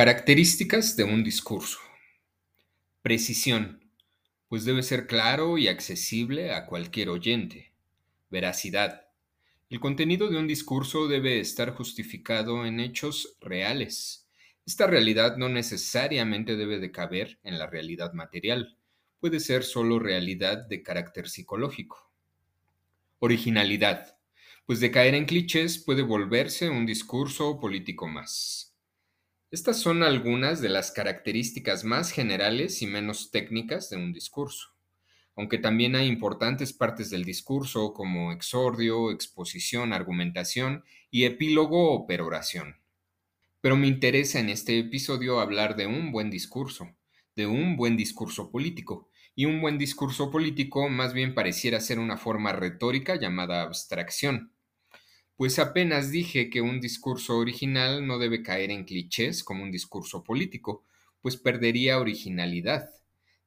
Características de un discurso. Precisión, pues debe ser claro y accesible a cualquier oyente. Veracidad. El contenido de un discurso debe estar justificado en hechos reales. Esta realidad no necesariamente debe de caber en la realidad material, puede ser solo realidad de carácter psicológico. Originalidad, pues de caer en clichés puede volverse un discurso político más. Estas son algunas de las características más generales y menos técnicas de un discurso, aunque también hay importantes partes del discurso como exordio, exposición, argumentación y epílogo o peroración. Pero me interesa en este episodio hablar de un buen discurso, de un buen discurso político, y un buen discurso político más bien pareciera ser una forma retórica llamada abstracción, pues apenas dije que un discurso original no debe caer en clichés como un discurso político, pues perdería originalidad.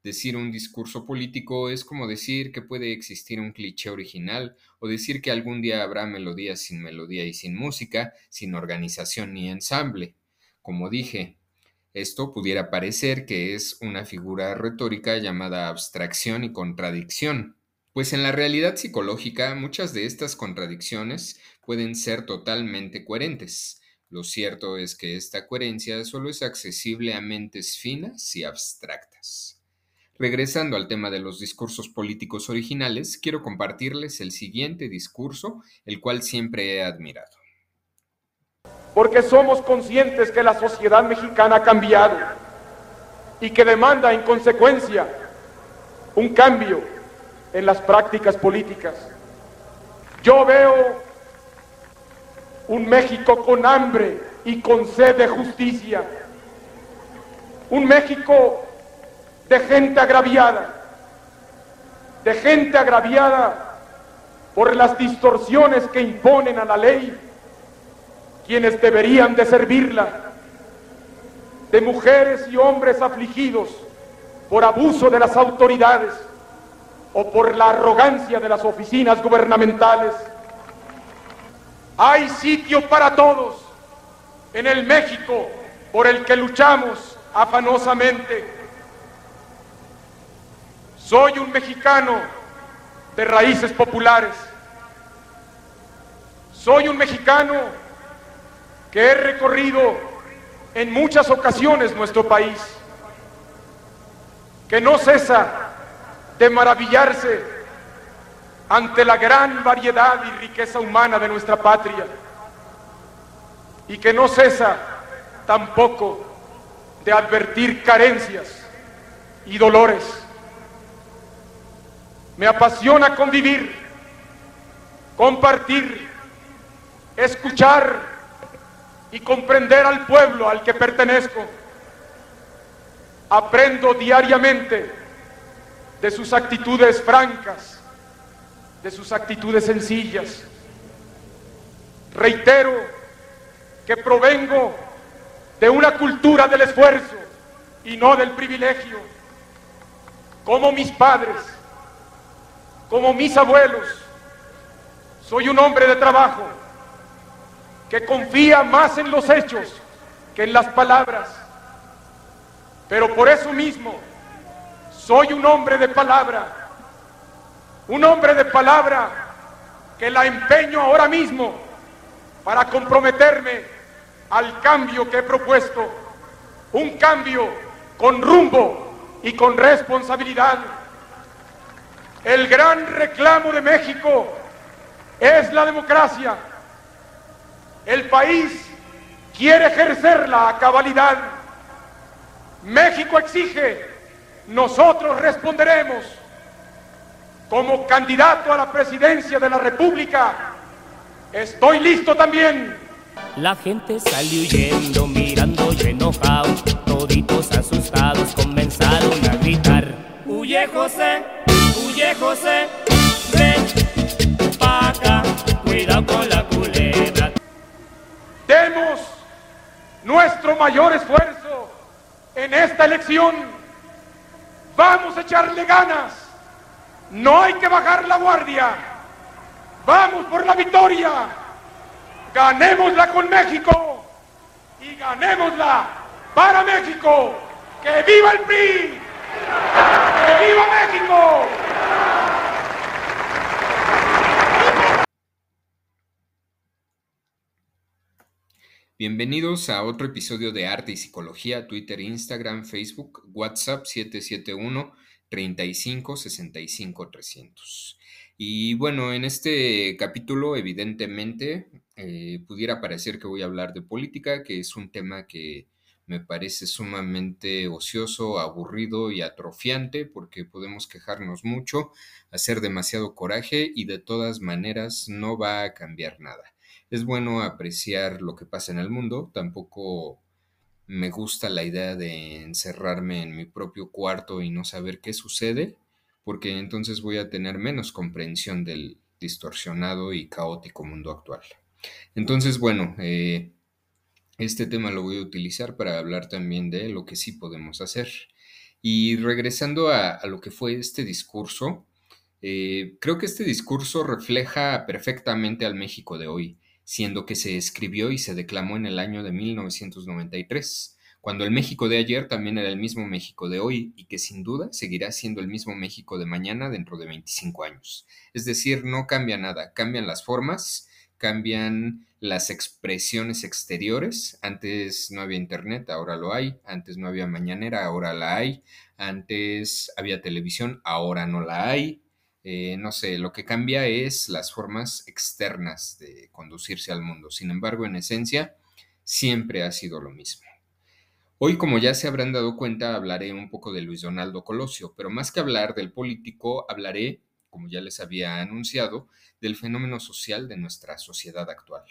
Decir un discurso político es como decir que puede existir un cliché original o decir que algún día habrá melodías sin melodía y sin música, sin organización ni ensamble. Como dije, esto pudiera parecer que es una figura retórica llamada abstracción y contradicción, pues en la realidad psicológica muchas de estas contradicciones pueden ser totalmente coherentes. Lo cierto es que esta coherencia solo es accesible a mentes finas y abstractas. Regresando al tema de los discursos políticos originales, quiero compartirles el siguiente discurso, el cual siempre he admirado. Porque somos conscientes que la sociedad mexicana ha cambiado y que demanda en consecuencia un cambio en las prácticas políticas. Yo veo un México con hambre y con sed de justicia, un México de gente agraviada, de gente agraviada por las distorsiones que imponen a la ley quienes deberían de servirla, de mujeres y hombres afligidos por abuso de las autoridades, o por la arrogancia de las oficinas gubernamentales. Hay sitio para todos en el México por el que luchamos afanosamente. Soy un mexicano de raíces populares. Soy un mexicano que he recorrido en muchas ocasiones nuestro país, que no cesa de maravillarse ante la gran variedad y riqueza humana de nuestra patria y que no cesa tampoco de advertir carencias y dolores. Me apasiona convivir, compartir, escuchar y comprender al pueblo al que pertenezco. Aprendo diariamente de sus actitudes francas, de sus actitudes sencillas. Reitero que provengo de una cultura del esfuerzo y no del privilegio, como mis padres, como mis abuelos. Soy un hombre de trabajo que confía más en los hechos que en las palabras, pero por eso mismo soy un hombre de palabra, un hombre de palabra que la empeño ahora mismo para comprometerme al cambio que he propuesto, un cambio con rumbo y con responsabilidad. El gran reclamo de México es la democracia. El país quiere ejercerla a cabalidad. México exige nosotros responderemos como candidato a la presidencia de la República. Estoy listo también. La gente salió huyendo, mirando y enojado, toditos asustados comenzaron a gritar. Huye José, huye José, ven pa' acá, cuidado con la culebra. Demos nuestro mayor esfuerzo en esta elección Vamos a echarle ganas. No hay que bajar la guardia. Vamos por la victoria. Ganémosla con México y ganémosla para México. ¡Que viva el PRI! ¡Que viva México! Bienvenidos a otro episodio de Arte y Psicología, Twitter, Instagram, Facebook, WhatsApp 771 35 65 300. Y bueno, en este capítulo evidentemente eh, pudiera parecer que voy a hablar de política, que es un tema que me parece sumamente ocioso, aburrido y atrofiante porque podemos quejarnos mucho, hacer demasiado coraje y de todas maneras no va a cambiar nada. Es bueno apreciar lo que pasa en el mundo, tampoco me gusta la idea de encerrarme en mi propio cuarto y no saber qué sucede, porque entonces voy a tener menos comprensión del distorsionado y caótico mundo actual. Entonces, bueno, eh, este tema lo voy a utilizar para hablar también de lo que sí podemos hacer. Y regresando a, lo que fue este discurso, eh, creo que este discurso refleja perfectamente al México de hoy, siendo que se escribió y se declamó en el año de 1993, cuando el México de ayer también era el mismo México de hoy y que sin duda seguirá siendo el mismo México de mañana dentro de 25 años. Es decir, no cambia nada, cambian las formas, cambian las expresiones exteriores. Antes no había internet, ahora lo hay. Antes no había mañanera, ahora la hay. Antes había televisión, ahora no la hay. Eh, no sé, lo que cambia es las formas externas de conducirse al mundo. Sin embargo, en esencia, siempre ha sido lo mismo. Hoy, como ya se habrán dado cuenta, hablaré un poco de Luis Donaldo Colosio, pero más que hablar del político, hablaré, como ya les había anunciado, del fenómeno social de nuestra sociedad actual.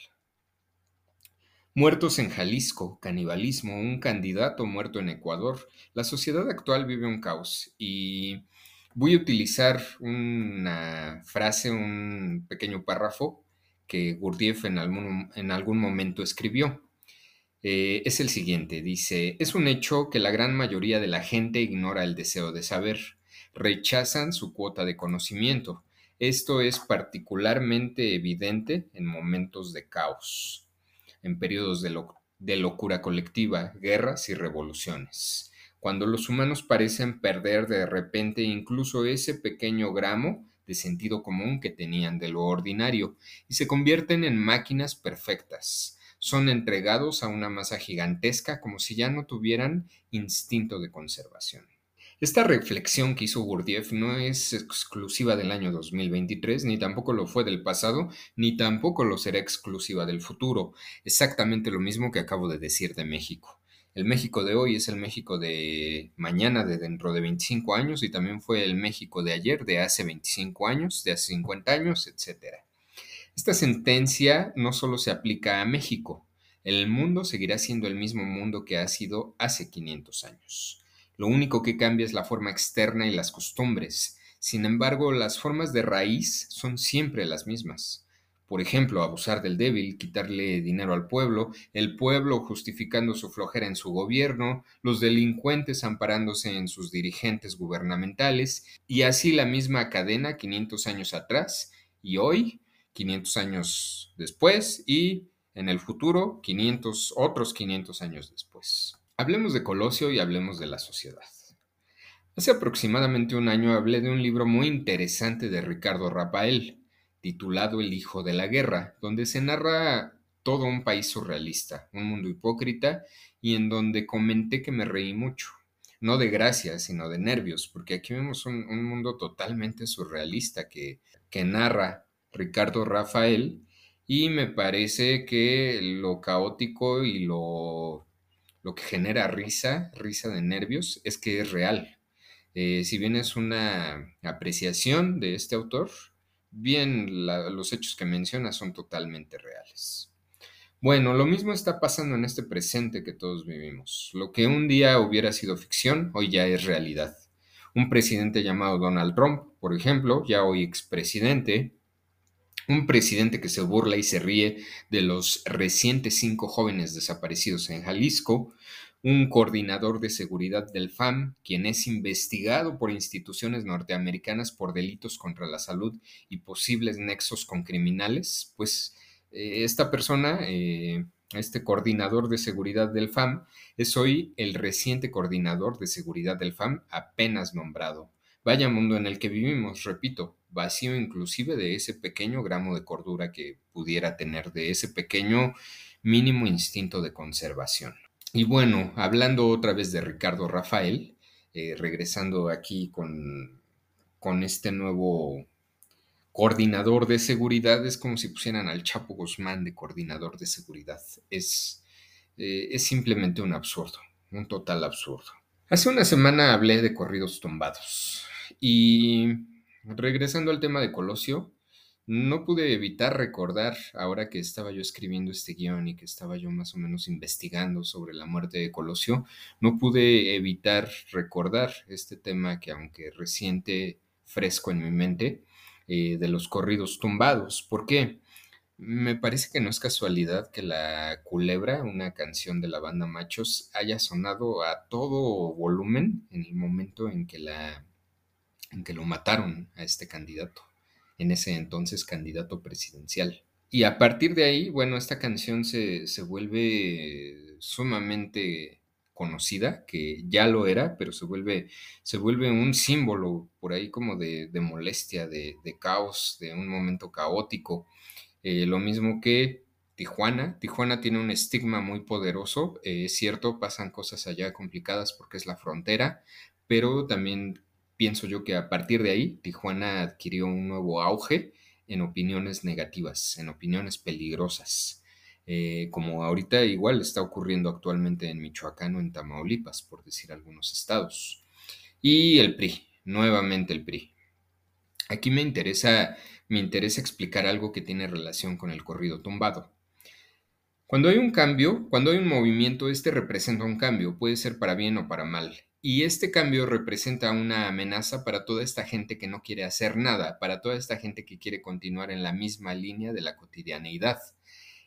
Muertos en Jalisco, canibalismo, un candidato muerto en Ecuador. La sociedad actual vive un caos y voy a utilizar una frase, un pequeño párrafo que Gurdjieff en algún, en algún momento escribió. Eh, es el siguiente, dice, es un hecho que la gran mayoría de la gente ignora el deseo de saber, rechazan su cuota de conocimiento. Esto es particularmente evidente en momentos de caos en periodos de, locura colectiva, guerras y revoluciones, cuando los humanos parecen perder de repente incluso ese pequeño gramo de sentido común que tenían de lo ordinario y se convierten en máquinas perfectas. Son entregados a una masa gigantesca como si ya no tuvieran instinto de conservación. Esta reflexión que hizo Gurdjieff no es exclusiva del año 2023, ni tampoco lo fue del pasado, ni tampoco lo será exclusiva del futuro. Exactamente lo mismo que acabo de decir de México. El México de hoy es el México de mañana, de dentro de 25 años, y también fue el México de ayer, de hace 25 años, de hace 50 años, etc. Esta sentencia no solo se aplica a México, el mundo seguirá siendo el mismo mundo que ha sido hace 500 años. Lo único que cambia es la forma externa y las costumbres. Sin embargo, las formas de raíz son siempre las mismas. Por ejemplo, abusar del débil, quitarle dinero al pueblo, el pueblo justificando su flojera en su gobierno, los delincuentes amparándose en sus dirigentes gubernamentales, y así la misma cadena 500 años atrás y hoy, 500 años después y en el futuro 500 otros 500 años después. Hablemos de Colosio y hablemos de la sociedad. Hace aproximadamente un año hablé de un libro muy interesante de Ricardo Rafael, titulado El Hijo de la Guerra, donde se narra todo un país surrealista, un mundo hipócrita, y en donde comenté que me reí mucho, no de gracia, sino de nervios, porque aquí vemos un, mundo totalmente surrealista que, que narra Ricardo Rafael, y me parece que lo caótico y lo lo que genera risa, risa de nervios, es que es real. Eh, si bien es una apreciación de este autor, bien los hechos que menciona son totalmente reales. Bueno, lo mismo está pasando en este presente que todos vivimos. Lo que un día hubiera sido ficción, hoy ya es realidad. Un presidente llamado Donald Trump, por ejemplo, ya hoy expresidente, un presidente que se burla y se ríe de los recientes cinco jóvenes desaparecidos en Jalisco, un coordinador de seguridad del FAM, quien es investigado por instituciones norteamericanas por delitos contra la salud y posibles nexos con criminales, pues eh, esta persona, eh, este coordinador de seguridad del FAM, es hoy el reciente coordinador de seguridad del FAM apenas nombrado. Vaya mundo en el que vivimos, repito, vacío inclusive de ese pequeño gramo de cordura que pudiera tener, de ese pequeño mínimo instinto de conservación. Y bueno, hablando otra vez de Ricardo Rafael, eh, regresando aquí con, con este nuevo coordinador de seguridad, es como si pusieran al Chapo Guzmán de coordinador de seguridad. Es, eh, es simplemente un absurdo, un total absurdo. Hace una semana hablé de corridos tumbados y regresando al tema de Colosio, no pude evitar recordar, ahora que estaba yo escribiendo este guion y que estaba yo más o menos investigando sobre la muerte de Colosio, no pude evitar recordar este tema que aunque reciente, fresco en mi mente, eh, de los corridos tumbados. ¿Por qué? Me parece que no es casualidad que la Culebra, una canción de la banda Machos, haya sonado a todo volumen en el momento en que, la, en que lo mataron a este candidato en ese entonces candidato presidencial. Y a partir de ahí, bueno, esta canción se, vuelve sumamente conocida, que ya lo era, pero se vuelve, se vuelve un símbolo por ahí como de, molestia, de, caos, de un momento caótico. Eh, lo mismo que Tijuana. Tijuana tiene un estigma muy poderoso, eh, es cierto, pasan cosas allá complicadas porque es la frontera, pero también pienso yo que a partir de ahí Tijuana adquirió un nuevo auge en opiniones negativas, en opiniones peligrosas, eh, como ahorita igual está ocurriendo actualmente en Michoacán o en Tamaulipas, por decir algunos estados. Y el PRI, nuevamente el PRI. Aquí me interesa, me interesa explicar algo que tiene relación con el corrido tumbado. Cuando hay un cambio, cuando hay un movimiento, este representa un cambio, puede ser para bien o para mal. Y este cambio representa una amenaza para toda esta gente que no quiere hacer nada, para toda esta gente que quiere continuar en la misma línea de la cotidianeidad.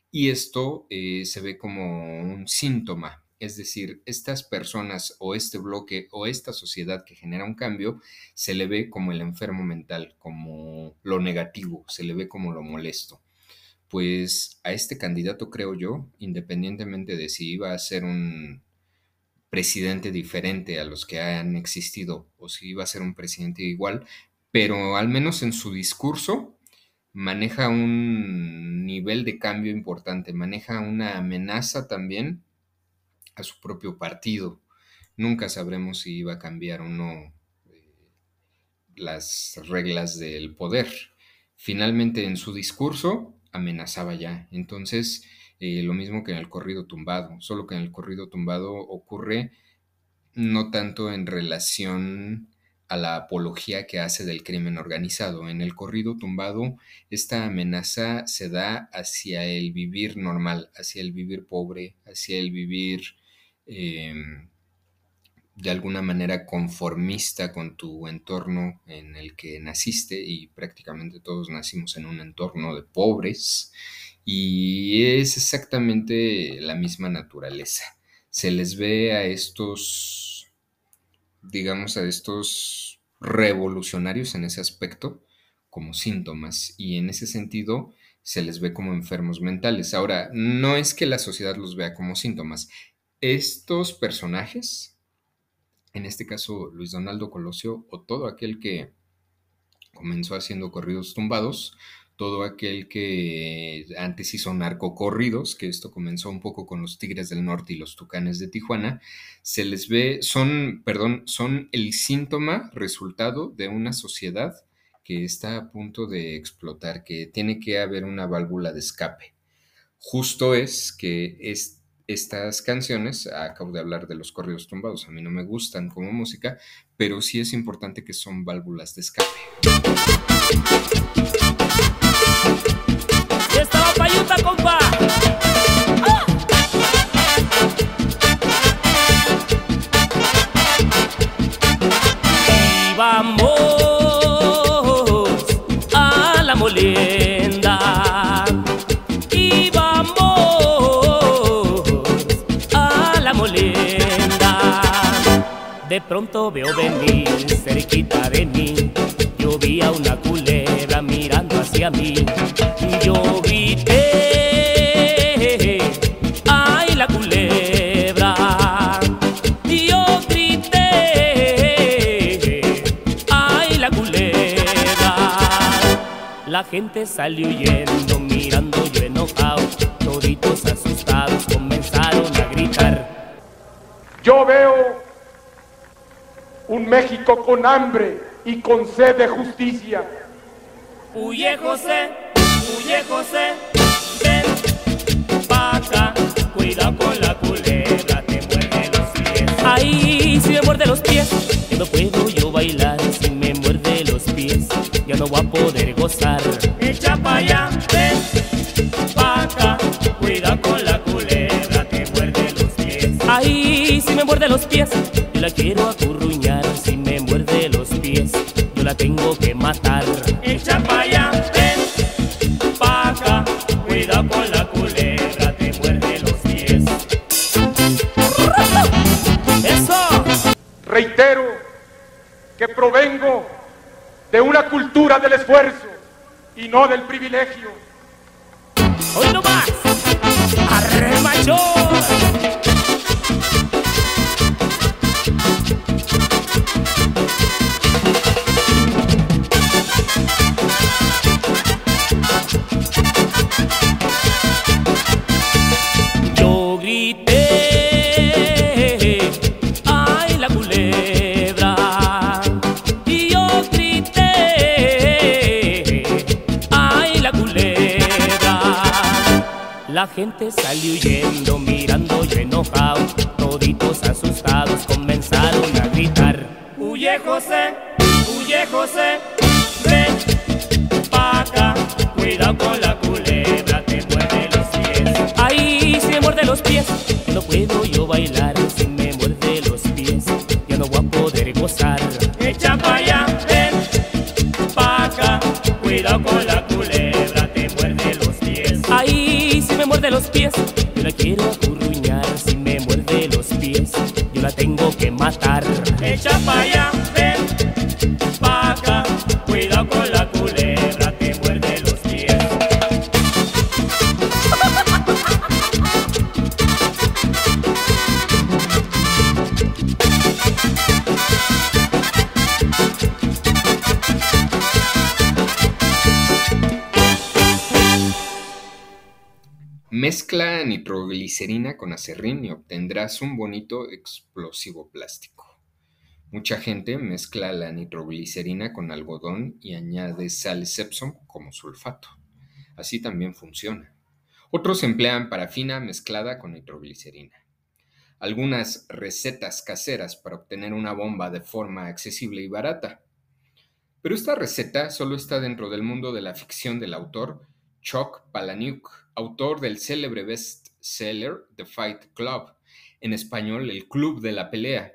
Y esto eh, se ve como un síntoma, es decir, estas personas o este bloque o esta sociedad que genera un cambio, se le ve como el enfermo mental, como lo negativo, se le ve como lo molesto. Pues a este candidato creo yo, independientemente de si iba a ser un presidente diferente a los que han existido o si iba a ser un presidente igual, pero al menos en su discurso maneja un nivel de cambio importante, maneja una amenaza también a su propio partido. Nunca sabremos si iba a cambiar o no eh, las reglas del poder. Finalmente en su discurso amenazaba ya. Entonces, eh, lo mismo que en el corrido tumbado, solo que en el corrido tumbado ocurre no tanto en relación a la apología que hace del crimen organizado. En el corrido tumbado, esta amenaza se da hacia el vivir normal, hacia el vivir pobre, hacia el vivir em, de alguna manera conformista con tu entorno en el que naciste y prácticamente todos nacimos en un entorno de pobres y es exactamente la misma naturaleza. Se les ve a estos, digamos, a estos revolucionarios en ese aspecto como síntomas y en ese sentido se les ve como enfermos mentales. Ahora, no es que la sociedad los vea como síntomas. Estos personajes, en este caso Luis Donaldo Colosio o todo aquel que comenzó haciendo corridos tumbados, todo aquel que antes hizo narcocorridos, que esto comenzó un poco con los Tigres del Norte y los Tucanes de Tijuana, se les ve, son, perdón, son el síntoma, resultado de una sociedad que está a punto de explotar, que tiene que haber una válvula de escape. Justo es que estas canciones, acabo de hablar de los corridos tumbados, a mí no me gustan como música, pero sí es importante que son válvulas de escape. Payuta, compa. Y vamos a la molienda. Y vamos a la molienda. De pronto veo venir cerquita de mí. Yo vi a una culebra mirando hacia mí. Gente salió huyendo, mirando yo enojado. Toditos asustados comenzaron a gritar. Yo veo un México con hambre y con sed de justicia. Huye José, huye José, ven acá. Cuidado con la culebra, te muerde los pies. Ay, si me muerde los pies, no puedo yo bailar. Si ya no voy a poder gozar. Echa pa' allá, ven pa' acá. Cuidado con la culebra, te muerde los pies. Ay, si me muerde los pies, yo la quiero acurruñar. Si me muerde los pies, yo la tengo que matar. Echa pa' allá, ven pa' acá. Cuidado con la culebra, te muerde los pies. ¡Eso! Reitero que provengo de una cultura del esfuerzo y no del privilegio. ¡Hoy no. La gente salió huyendo, mirando yo enojado, toditos asustados comenzaron a gritar. Huye José, huye José, ven pa' acá, cuidado con la culebra, te muerde los pies. Si me muerde los pies, no puedo yo bailar. Si me muerde los pies, ya no voy a poder gozar. Echa pa' allá, ven pa' acá, cuidado con la yo la quiero acurruñar. Si me muerde los pies, yo la tengo que matar. Echa pa' allá, nitroglicerina con acerrín y obtendrás un bonito explosivo plástico. Mucha gente mezcla la nitroglicerina con algodón y añade sal Epsom como sulfato. Así también funciona. Otros emplean parafina mezclada con nitroglicerina. Algunas recetas caseras para obtener una bomba de forma accesible y barata. Pero esta receta solo está dentro del mundo de la ficción del autor Chuck Palahniuk, autor del célebre bestseller The Fight Club, en español El Club de la Pelea.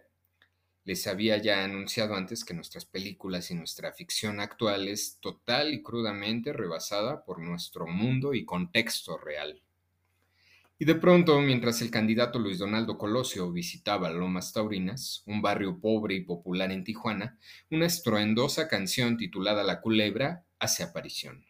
Les había ya anunciado antes que nuestras películas y nuestra ficción actual es total y crudamente rebasada por nuestro mundo y contexto real. Y de pronto, mientras el candidato Luis Donaldo Colosio visitaba Lomas Taurinas, un barrio pobre y popular en Tijuana, una estruendosa canción titulada La Culebra hace aparición.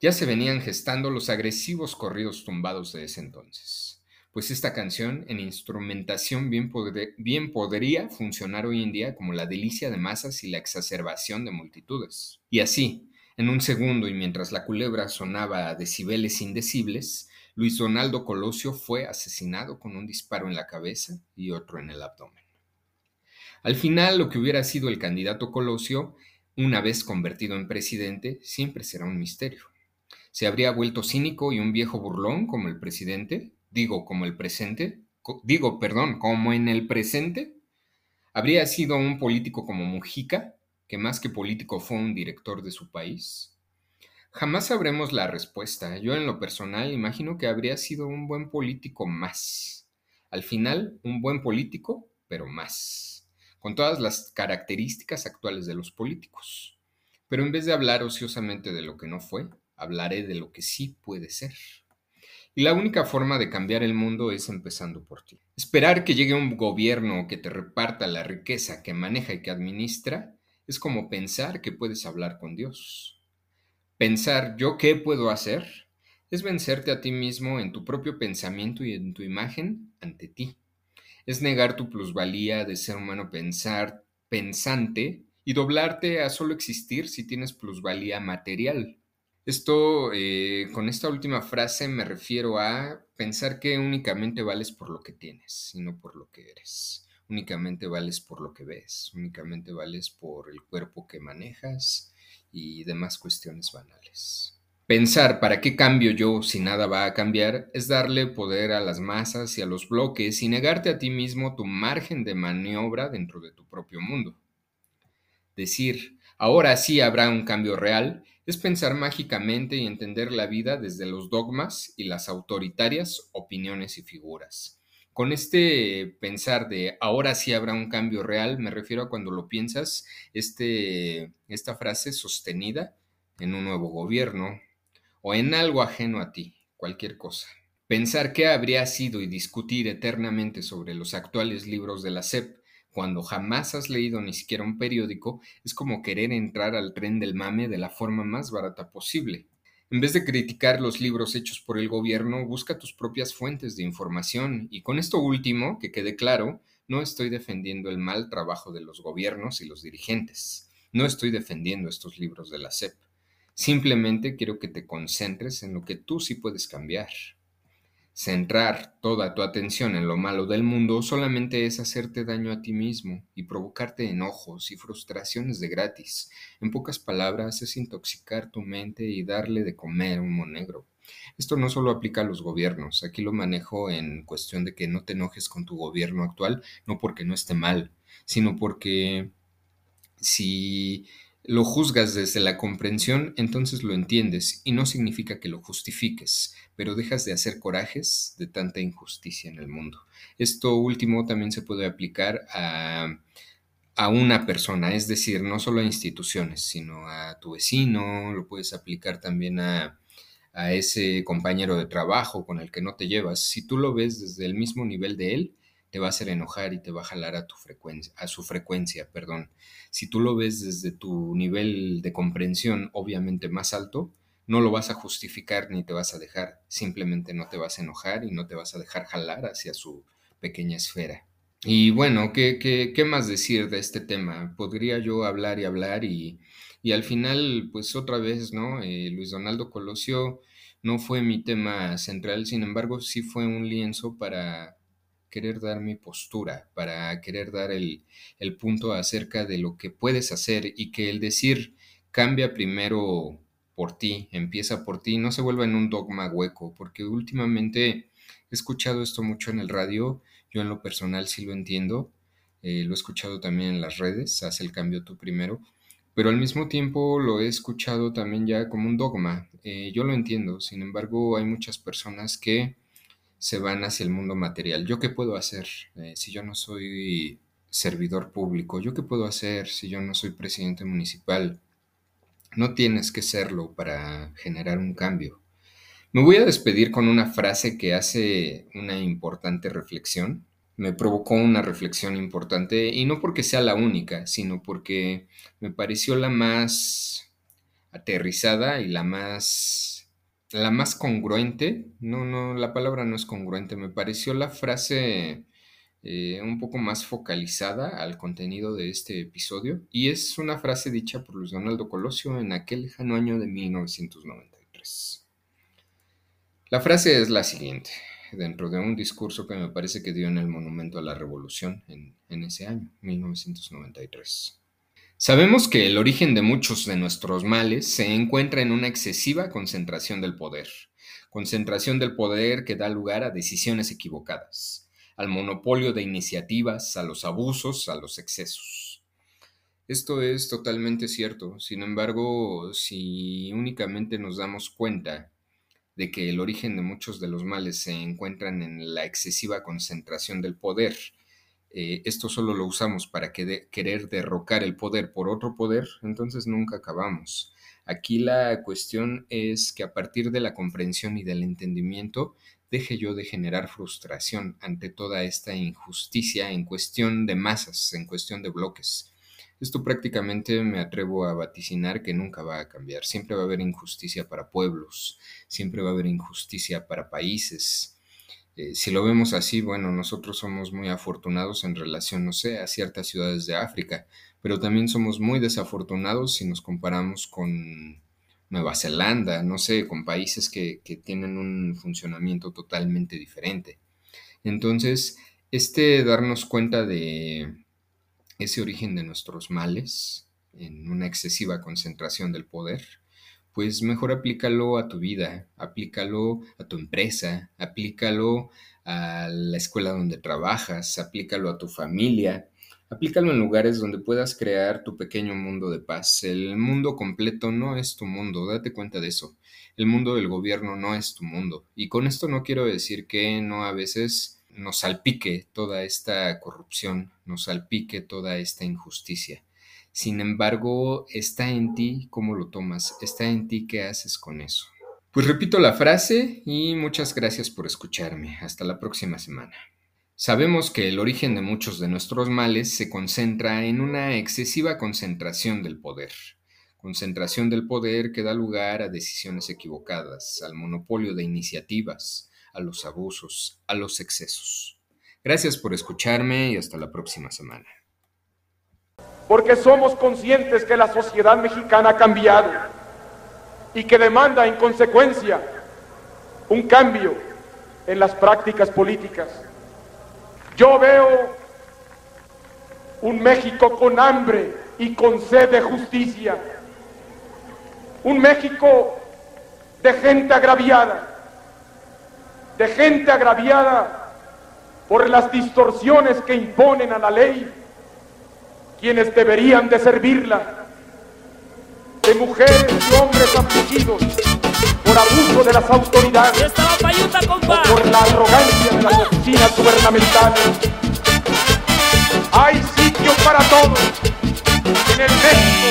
¡Ya se venían gestando los agresivos corridos tumbados de ese entonces, pues esta canción en instrumentación bien, bien podría funcionar hoy en día como la delicia de masas y la exacerbación de multitudes. Y así, en un segundo y mientras la culebra sonaba a decibeles indecibles, Luis Donaldo Colosio fue asesinado con un disparo en la cabeza y otro en el abdomen. Al final, lo que hubiera sido el candidato Colosio, una vez convertido en presidente, siempre será un misterio. ¿Se habría vuelto cínico y un viejo burlón como el presidente? Digo, como el presente. Digo, perdón, como en el presente. ¿Habría sido un político como Mujica, que más que político fue un director de su país? Jamás sabremos la respuesta. Yo en lo personal imagino que habría sido un buen político más. Al final, un buen político, pero más. Con todas las características actuales de los políticos. Pero en vez de hablar ociosamente de lo que no fue, hablaré de lo que sí puede ser. Y la única forma de cambiar el mundo es empezando por ti. Esperar que llegue un gobierno que te reparta la riqueza que maneja y que administra es como pensar que puedes hablar con Dios. Pensar yo qué puedo hacer es vencerte a ti mismo en tu propio pensamiento y en tu imagen ante ti. Es negar tu plusvalía de ser humano pensar, pensante y doblarte a solo existir si tienes plusvalía material. Esto, eh, con esta última frase me refiero a pensar que únicamente vales por lo que tienes y no por lo que eres. Únicamente vales por lo que ves, únicamente vales por el cuerpo que manejas y demás cuestiones banales. Pensar para qué cambio yo si nada va a cambiar es darle poder a las masas y a los bloques y negarte a ti mismo tu margen de maniobra dentro de tu propio mundo. Decir, ahora sí habrá un cambio real, es pensar mágicamente y entender la vida desde los dogmas y las autoritarias opiniones y figuras. Con este pensar de ahora sí habrá un cambio real, me refiero a cuando lo piensas, este, esta frase sostenida en un nuevo gobierno o en algo ajeno a ti, cualquier cosa. Pensar qué habría sido y discutir eternamente sobre los actuales libros de la SEP cuando jamás has leído ni siquiera un periódico, es como querer entrar al tren del mame de la forma más barata posible. En vez de criticar los libros hechos por el gobierno, busca tus propias fuentes de información. Y con esto último, que quede claro, no estoy defendiendo el mal trabajo de los gobiernos y los dirigentes. No estoy defendiendo estos libros de la SEP. Simplemente quiero que te concentres en lo que tú sí puedes cambiar. Centrar toda tu atención en lo malo del mundo solamente es hacerte daño a ti mismo y provocarte enojos y frustraciones de gratis. En pocas palabras, es intoxicar tu mente y darle de comer humo negro. Esto no solo aplica a los gobiernos, aquí lo manejo en cuestión de que no te enojes con tu gobierno actual, no porque no esté mal, sino porque si lo juzgas desde la comprensión, entonces lo entiendes y no significa que lo justifiques, pero dejas de hacer corajes de tanta injusticia en el mundo. Esto último también se puede aplicar a, a una persona, es decir, no solo a instituciones, sino a tu vecino, lo puedes aplicar también a, a ese compañero de trabajo con el que no te llevas. Si tú lo ves desde el mismo nivel de él, te va a hacer enojar y te va a jalar a, tu frecuencia, a su frecuencia. Perdón. Si tú lo ves desde tu nivel de comprensión obviamente más alto, no lo vas a justificar ni te vas a dejar, simplemente no te vas a enojar y no te vas a dejar jalar hacia su pequeña esfera. Y bueno, ¿qué, qué, qué más decir de este tema? Podría yo hablar y hablar y, y al final, pues otra vez, ¿no? Eh, Luis Donaldo Colosio no fue mi tema central, sin embargo, sí fue un lienzo para querer dar mi postura, para querer dar el, el punto acerca de lo que puedes hacer y que el decir cambia primero por ti, empieza por ti, no se vuelva en un dogma hueco, porque últimamente he escuchado esto mucho en el radio, yo en lo personal sí lo entiendo, eh, lo he escuchado también en las redes, haz el cambio tú primero, pero al mismo tiempo lo he escuchado también ya como un dogma, eh, yo lo entiendo, sin embargo hay muchas personas que se van hacia el mundo material. ¿Yo qué puedo hacer eh, si yo no soy servidor público? ¿Yo qué puedo hacer si yo no soy presidente municipal? No tienes que serlo para generar un cambio. Me voy a despedir con una frase que hace una importante reflexión. Me provocó una reflexión importante y no porque sea la única, sino porque me pareció la más aterrizada y la más la más congruente, no, no, la palabra no es congruente, me pareció la frase eh, un poco más focalizada al contenido de este episodio y es una frase dicha por Luis Donaldo Colosio en aquel lejano año de 1993. La frase es la siguiente, dentro de un discurso que me parece que dio en el Monumento a la Revolución en, en ese año, 1993. Sabemos que el origen de muchos de nuestros males se encuentra en una excesiva concentración del poder, concentración del poder que da lugar a decisiones equivocadas, al monopolio de iniciativas, a los abusos, a los excesos. Esto es totalmente cierto, sin embargo, si únicamente nos damos cuenta de que el origen de muchos de los males se encuentran en la excesiva concentración del poder, eh, esto solo lo usamos para querer derrocar el poder por otro poder, entonces nunca acabamos. Aquí la cuestión es que a partir de la comprensión y del entendimiento, deje yo de generar frustración ante toda esta injusticia en cuestión de masas, en cuestión de bloques. Esto prácticamente me atrevo a vaticinar que nunca va a cambiar. Siempre va a haber injusticia para pueblos, siempre va a haber injusticia para países, Eh, si lo vemos así, bueno, nosotros somos muy afortunados en relación, no sé, a ciertas ciudades de África, pero también somos muy desafortunados si nos comparamos con Nueva Zelanda, no sé, con países que, que tienen un funcionamiento totalmente diferente. Entonces, este darnos cuenta de ese origen de nuestros males en una excesiva concentración del poder, pues mejor aplícalo a tu vida, aplícalo a tu empresa, aplícalo a la escuela donde trabajas, aplícalo a tu familia, aplícalo en lugares donde puedas crear tu pequeño mundo de paz. El mundo completo no es tu mundo, date cuenta de eso. El mundo del gobierno no es tu mundo. Y con esto no quiero decir que no a veces nos salpique toda esta corrupción, nos salpique toda esta injusticia. Sin embargo, está en ti cómo lo tomas, está en ti qué haces con eso. Pues repito la frase y muchas gracias por escucharme. Hasta la próxima semana. Sabemos que el origen de muchos de nuestros males se concentra en una excesiva concentración del poder. Concentración del poder que da lugar a decisiones equivocadas, al monopolio de iniciativas, a los abusos, a los excesos. Gracias por escucharme y hasta la próxima semana porque somos conscientes que la sociedad mexicana ha cambiado y que demanda en consecuencia un cambio en las prácticas políticas. Yo veo un México con hambre y con sed de justicia, un México de gente agraviada, de gente agraviada por las distorsiones que imponen a la ley quienes deberían de servirla, de mujeres y hombres afligidos por abuso de las autoridades o por la arrogancia de las oficinas gubernamentales. Hay sitio para todos en el México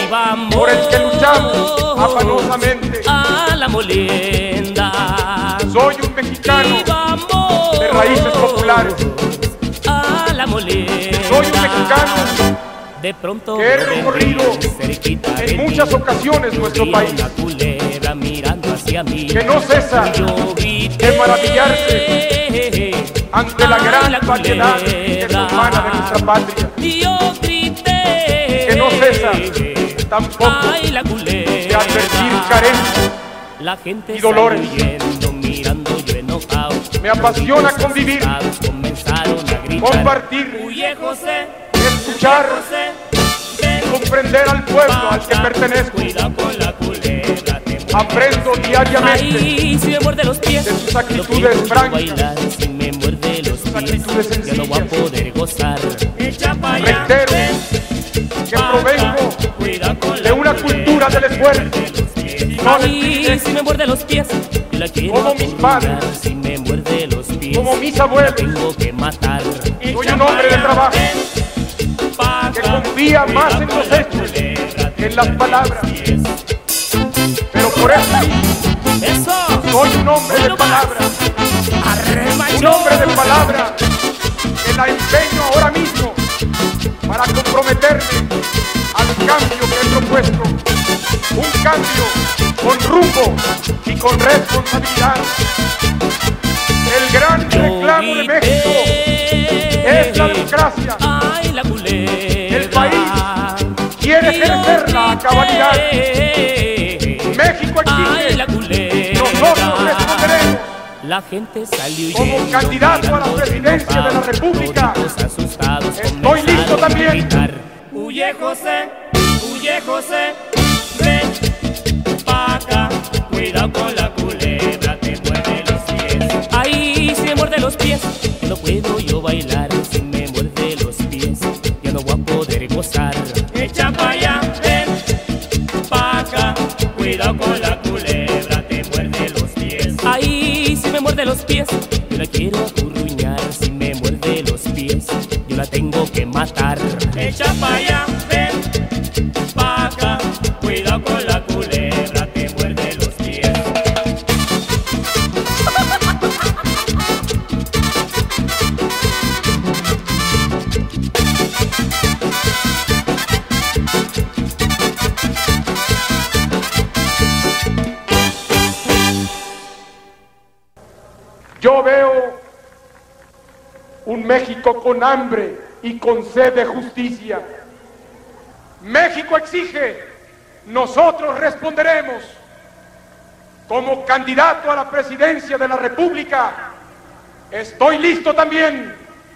por el que luchamos afanosamente. A la molienda. Soy un mexicano de raíces populares. A la molienda. Soy un mexicano de pronto que he recorrido en muchas ocasiones nuestro país, que no cesa. De maravillarse ante la gran variedad humana de nuestra patria, que no cesa. Tampoco de advertir carencias y dolores. Me apasiona convivir, compartir, escuchar, comprender al pueblo al que pertenezco. Aprendo diariamente los pies, de sus actitudes francas, de sus actitudes sencillas. no voy a poder gozar. Reitero que provengo de una cultura del esfuerzo. No si me muerde los pies, como mis padres, si me muerde los pies, como mis abuelos, tengo que matar. Soy un hombre de trabajo que confía más en los hechos que en las palabras. Pero por eso soy un hombre de palabras. Un hombre de palabra que la empeño ahora mismo para comprometerme al cambio que he propuesto. Un cambio con rumbo y con responsabilidad. El gran reclamo de México es la democracia el país quiere ejercerla a cabalidad. México exige. Nosotros responderemos. La gente salió Como candidato a la presidencia de la República, estoy listo también. Huye José, huye José, muerde los pies, no puedo yo bailar Echa pa' allá, ven pa' acá. Cuidado con la culebra, te muerde los pies. Ahí, si me muerde los pies, yo la quiero acurruñar. Si me muerde los pies, yo la tengo que matar. Echa pa' allá, con hambre y con sed de justicia. México exige, nosotros responderemos. Como candidato a la presidencia de la República, estoy listo también